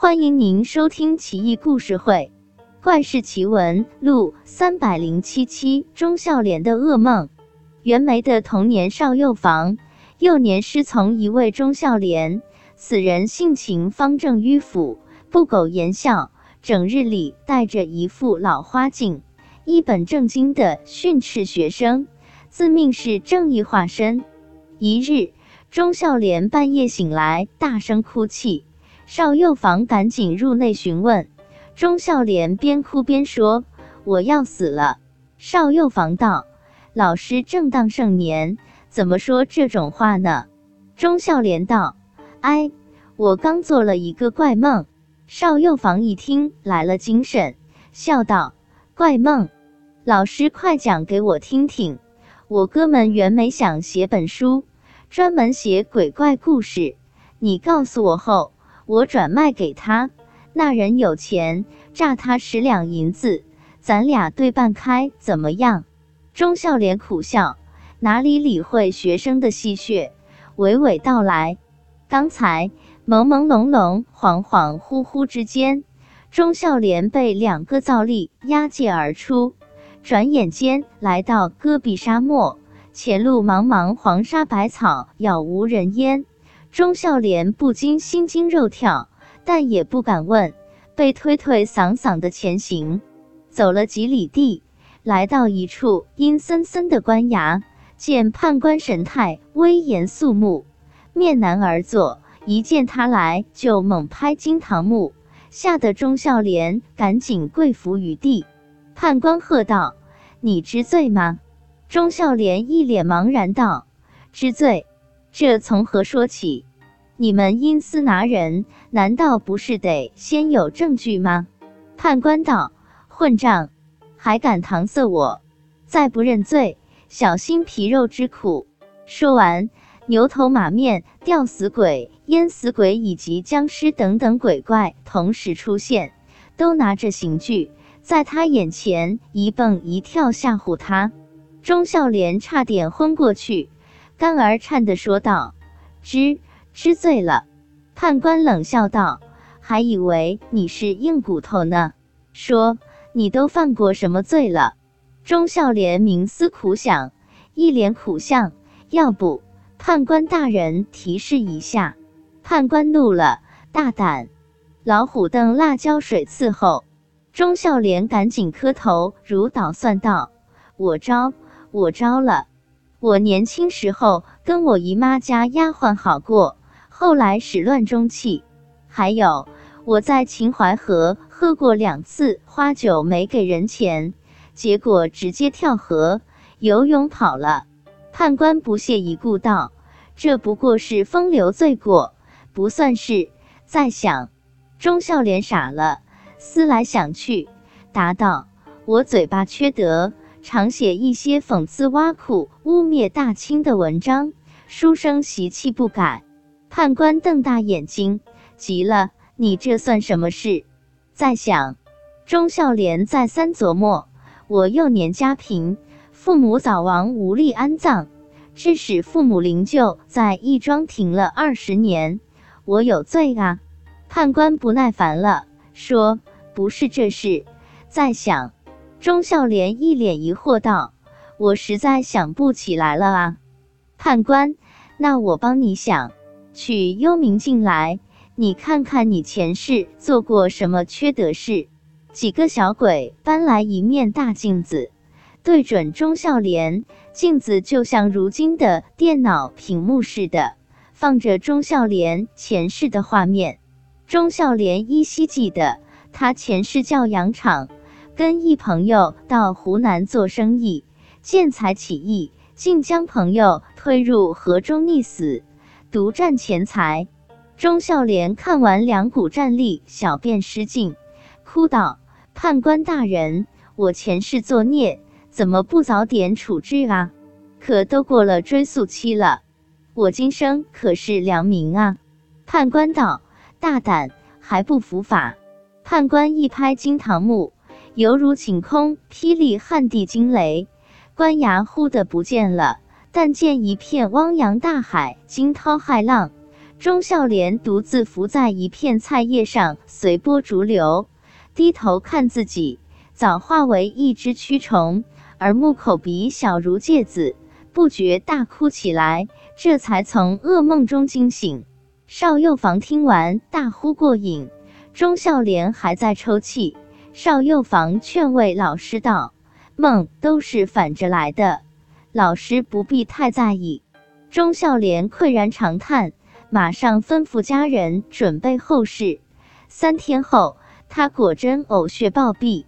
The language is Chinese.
欢迎您收听《奇异故事会·怪事奇闻录》三百零七期。钟孝廉的噩梦。袁枚的童年少幼房，幼年师从一位钟孝廉。此人性情方正迂腐，不苟言笑，整日里戴着一副老花镜，一本正经的训斥学生，自命是正义化身。一日，钟孝廉半夜醒来，大声哭泣。少幼房赶紧入内询问，钟孝廉边哭边说：“我要死了。”少幼房道：“老师正当盛年，怎么说这种话呢？”钟孝廉道：“哎，我刚做了一个怪梦。”少幼房一听来了精神，笑道：“怪梦，老师快讲给我听听。我哥们原没想写本书，专门写鬼怪故事，你告诉我后。”我转卖给他，那人有钱，诈他十两银子，咱俩对半开，怎么样？钟孝廉苦笑，哪里理会学生的戏谑，娓娓道来。刚才朦朦胧胧、恍恍惚惚之间，钟孝廉被两个皂隶押解而出，转眼间来到戈壁沙漠，前路茫茫，黄沙百草，杳无人烟。钟孝廉不禁心惊肉跳，但也不敢问，被推推搡搡的前行。走了几里地，来到一处阴森森的官衙，见判官神态威严肃穆，面南而坐，一见他来就猛拍惊堂木，吓得钟孝廉赶紧跪伏于地。判官喝道：“你知罪吗？”钟孝廉一脸茫然道：“知罪。”这从何说起？你们阴司拿人，难道不是得先有证据吗？判官道：“混账，还敢搪塞我！再不认罪，小心皮肉之苦。”说完，牛头马面、吊死鬼、淹死鬼以及僵尸等等鬼怪同时出现，都拿着刑具在他眼前一蹦一跳吓唬他。钟孝廉差点昏过去。肝儿颤的说道：“知知罪了。”判官冷笑道：“还以为你是硬骨头呢。说你都犯过什么罪了？”钟孝廉冥思苦想，一脸苦相。要不，判官大人提示一下。判官怒了：“大胆！老虎凳辣椒水伺候！”钟孝廉赶紧磕头，如捣蒜道：“我招，我招了。”我年轻时候跟我姨妈家丫鬟好过，后来始乱终弃。还有我在秦淮河喝过两次花酒，没给人钱，结果直接跳河游泳跑了。判官不屑一顾道：“这不过是风流罪过，不算是。”再想，钟孝廉傻了，思来想去，答道：“我嘴巴缺德。”常写一些讽刺、挖苦、污蔑大清的文章，书生习气不改。判官瞪大眼睛，急了：“你这算什么事？”在想，钟孝廉再三琢磨：“我幼年家贫，父母早亡，无力安葬，致使父母灵柩在义庄停了二十年，我有罪啊！”判官不耐烦了，说：“不是这事。”在想。钟孝廉一脸疑惑道：“我实在想不起来了啊。”判官，那我帮你想，取幽冥镜来，你看看你前世做过什么缺德事。几个小鬼搬来一面大镜子，对准钟孝廉，镜子就像如今的电脑屏幕似的，放着钟孝廉前世的画面。钟孝廉依稀记得，他前世叫杨敞。跟一朋友到湖南做生意，见财起意，竟将朋友推入河中溺死，独占钱财。钟孝廉看完两股战力，小便失禁，哭道：“判官大人，我前世作孽，怎么不早点处置啊？可都过了追诉期了，我今生可是良民啊！”判官道：“大胆，还不伏法？”判官一拍惊堂木。犹如晴空霹雳，撼地惊雷，官衙忽的不见了。但见一片汪洋大海，惊涛骇浪，钟孝廉独自伏在一片菜叶上，随波逐流，低头看自己，早化为一只蛆虫，耳目口鼻小如芥子，不觉大哭起来，这才从噩梦中惊醒。邵幼房听完，大呼过瘾。钟孝廉还在抽泣，少幼房劝慰老师道：“梦都是反着来的，老师不必太在意。”钟孝廉喟然长叹，马上吩咐家人准备后事。三天后，他果真呕血暴毙。